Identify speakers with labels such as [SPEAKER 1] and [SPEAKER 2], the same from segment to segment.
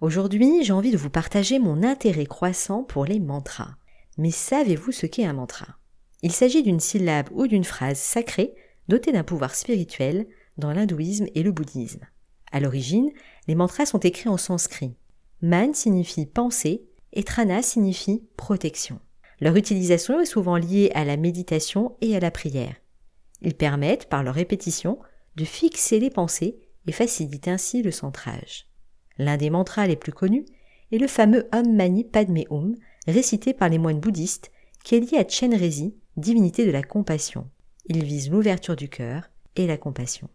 [SPEAKER 1] Aujourd'hui, j'ai envie de vous partager mon intérêt croissant pour les mantras. Mais savez-vous ce qu'est un mantra? Il s'agit d'une syllabe ou d'une phrase sacrée dotée d'un pouvoir spirituel dans l'hindouisme et le bouddhisme. À l'origine, les mantras sont écrits en sanskrit. Man signifie penser et Trana signifie protection. Leur utilisation est souvent liée à la méditation et à la prière. Ils permettent, par leur répétition, de fixer les pensées et facilitent ainsi le centrage. L'un des mantras les plus connus est le fameux Om Mani Padme Hum, récité par les moines bouddhistes, qui est lié à Chenrezi, divinité de la compassion. Il vise l'ouverture du cœur et la compassion.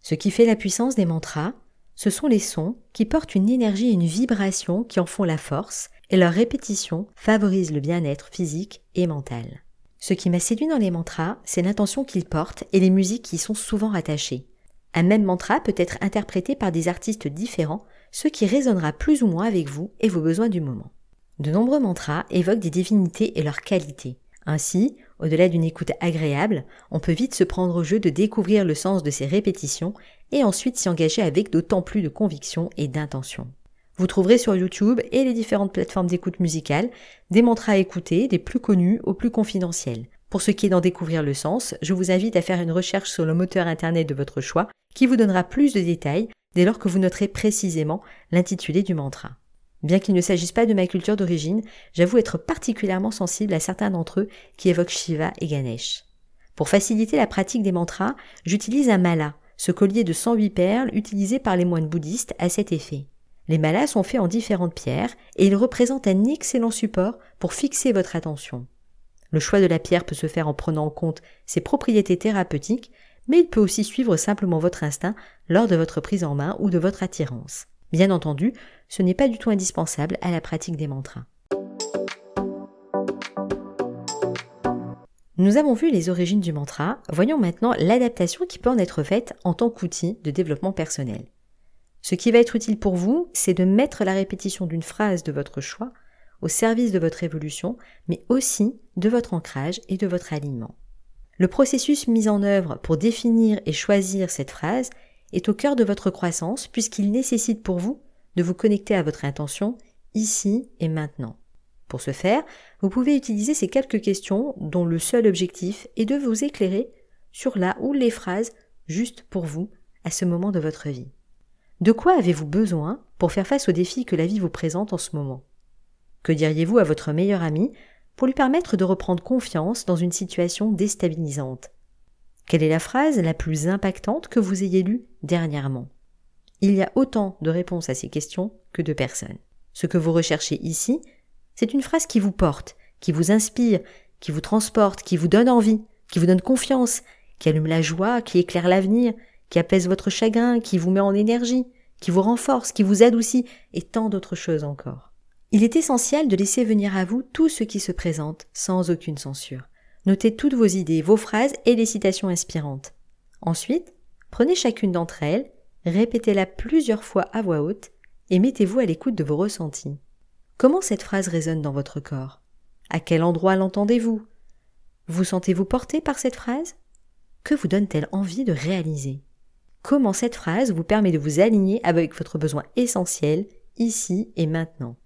[SPEAKER 1] Ce qui fait la puissance des mantras, ce sont les sons qui portent une énergie et une vibration qui en font la force, et leur répétition favorise le bien-être physique et mental. Ce qui m'a séduit dans les mantras, c'est l'intention qu'ils portent et les musiques qui y sont souvent rattachées. Un même mantra peut être interprété par des artistes différents ce qui résonnera plus ou moins avec vous et vos besoins du moment. De nombreux mantras évoquent des divinités et leurs qualités. Ainsi, au-delà d'une écoute agréable, on peut vite se prendre au jeu de découvrir le sens de ces répétitions et ensuite s'y engager avec d'autant plus de conviction et d'intention. Vous trouverez sur YouTube et les différentes plateformes d'écoute musicale des mantras à écouter, des plus connus aux plus confidentiels. Pour ce qui est d'en découvrir le sens, je vous invite à faire une recherche sur le moteur internet de votre choix qui vous donnera plus de détails dès lors que vous noterez précisément l'intitulé du mantra. Bien qu'il ne s'agisse pas de ma culture d'origine, j'avoue être particulièrement sensible à certains d'entre eux qui évoquent Shiva et Ganesh. Pour faciliter la pratique des mantras, j'utilise un mala, ce collier de 108 perles utilisé par les moines bouddhistes à cet effet. Les malas sont faits en différentes pierres et ils représentent un excellent support pour fixer votre attention. Le choix de la pierre peut se faire en prenant en compte ses propriétés thérapeutiques, mais il peut aussi suivre simplement votre instinct lors de votre prise en main ou de votre attirance. Bien entendu, ce n'est pas du tout indispensable à la pratique des mantras. Nous avons vu les origines du mantra, voyons maintenant l'adaptation qui peut en être faite en tant qu'outil de développement personnel. Ce qui va être utile pour vous, c'est de mettre la répétition d'une phrase de votre choix au service de votre évolution, mais aussi de votre ancrage et de votre alignement. Le processus mis en œuvre pour définir et choisir cette phrase est au cœur de votre croissance puisqu'il nécessite pour vous de vous connecter à votre intention ici et maintenant. Pour ce faire, vous pouvez utiliser ces quelques questions dont le seul objectif est de vous éclairer sur la ou les phrases juste pour vous à ce moment de votre vie. De quoi avez-vous besoin pour faire face aux défis que la vie vous présente en ce moment? Que diriez-vous à votre meilleur ami pour lui permettre de reprendre confiance dans une situation déstabilisante. Quelle est la phrase la plus impactante que vous ayez lue dernièrement? Il y a autant de réponses à ces questions que de personnes. Ce que vous recherchez ici, c'est une phrase qui vous porte, qui vous inspire, qui vous transporte, qui vous donne envie, qui vous donne confiance, qui allume la joie, qui éclaire l'avenir, qui apaise votre chagrin, qui vous met en énergie, qui vous renforce, qui vous adoucit, et tant d'autres choses encore. Il est essentiel de laisser venir à vous tout ce qui se présente sans aucune censure. Notez toutes vos idées, vos phrases et les citations inspirantes. Ensuite, prenez chacune d'entre elles, répétez-la plusieurs fois à voix haute et mettez-vous à l'écoute de vos ressentis. Comment cette phrase résonne dans votre corps? À quel endroit l'entendez-vous? Vous sentez-vous porté par cette phrase? Que vous donne-t-elle envie de réaliser? Comment cette phrase vous permet de vous aligner avec votre besoin essentiel ici et maintenant?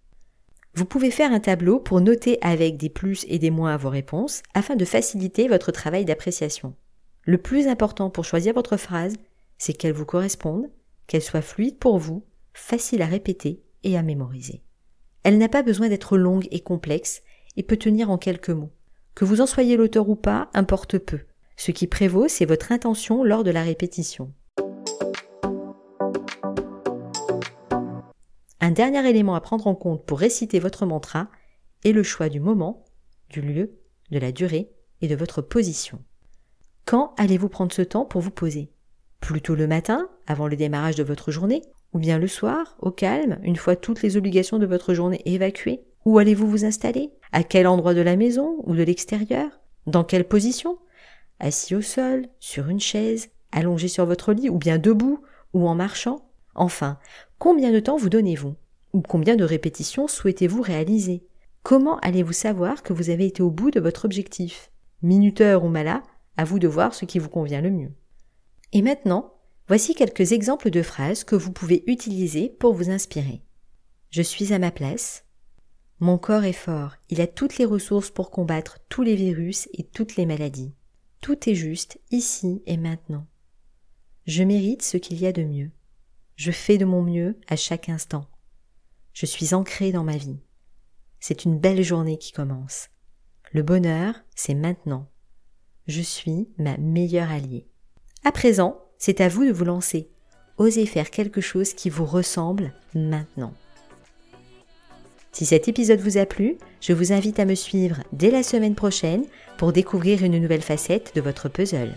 [SPEAKER 1] Vous pouvez faire un tableau pour noter avec des plus et des moins vos réponses afin de faciliter votre travail d'appréciation. Le plus important pour choisir votre phrase, c'est qu'elle vous corresponde, qu'elle soit fluide pour vous, facile à répéter et à mémoriser. Elle n'a pas besoin d'être longue et complexe et peut tenir en quelques mots. Que vous en soyez l'auteur ou pas, importe peu. Ce qui prévaut, c'est votre intention lors de la répétition. Un dernier élément à prendre en compte pour réciter votre mantra est le choix du moment, du lieu, de la durée et de votre position. Quand allez-vous prendre ce temps pour vous poser? Plutôt le matin, avant le démarrage de votre journée, ou bien le soir, au calme, une fois toutes les obligations de votre journée évacuées? Où allez-vous vous installer? À quel endroit de la maison ou de l'extérieur? Dans quelle position? Assis au sol, sur une chaise, allongé sur votre lit ou bien debout ou en marchant? Enfin, combien de temps vous donnez-vous Ou combien de répétitions souhaitez-vous réaliser Comment allez-vous savoir que vous avez été au bout de votre objectif Minuteur ou mala, à vous de voir ce qui vous convient le mieux. Et maintenant, voici quelques exemples de phrases que vous pouvez utiliser pour vous inspirer. Je suis à ma place. Mon corps est fort, il a toutes les ressources pour combattre tous les virus et toutes les maladies. Tout est juste ici et maintenant. Je mérite ce qu'il y a de mieux. Je fais de mon mieux à chaque instant. Je suis ancré dans ma vie. C'est une belle journée qui commence. Le bonheur, c'est maintenant. Je suis ma meilleure alliée. À présent, c'est à vous de vous lancer. Osez faire quelque chose qui vous ressemble maintenant. Si cet épisode vous a plu, je vous invite à me suivre dès la semaine prochaine pour découvrir une nouvelle facette de votre puzzle.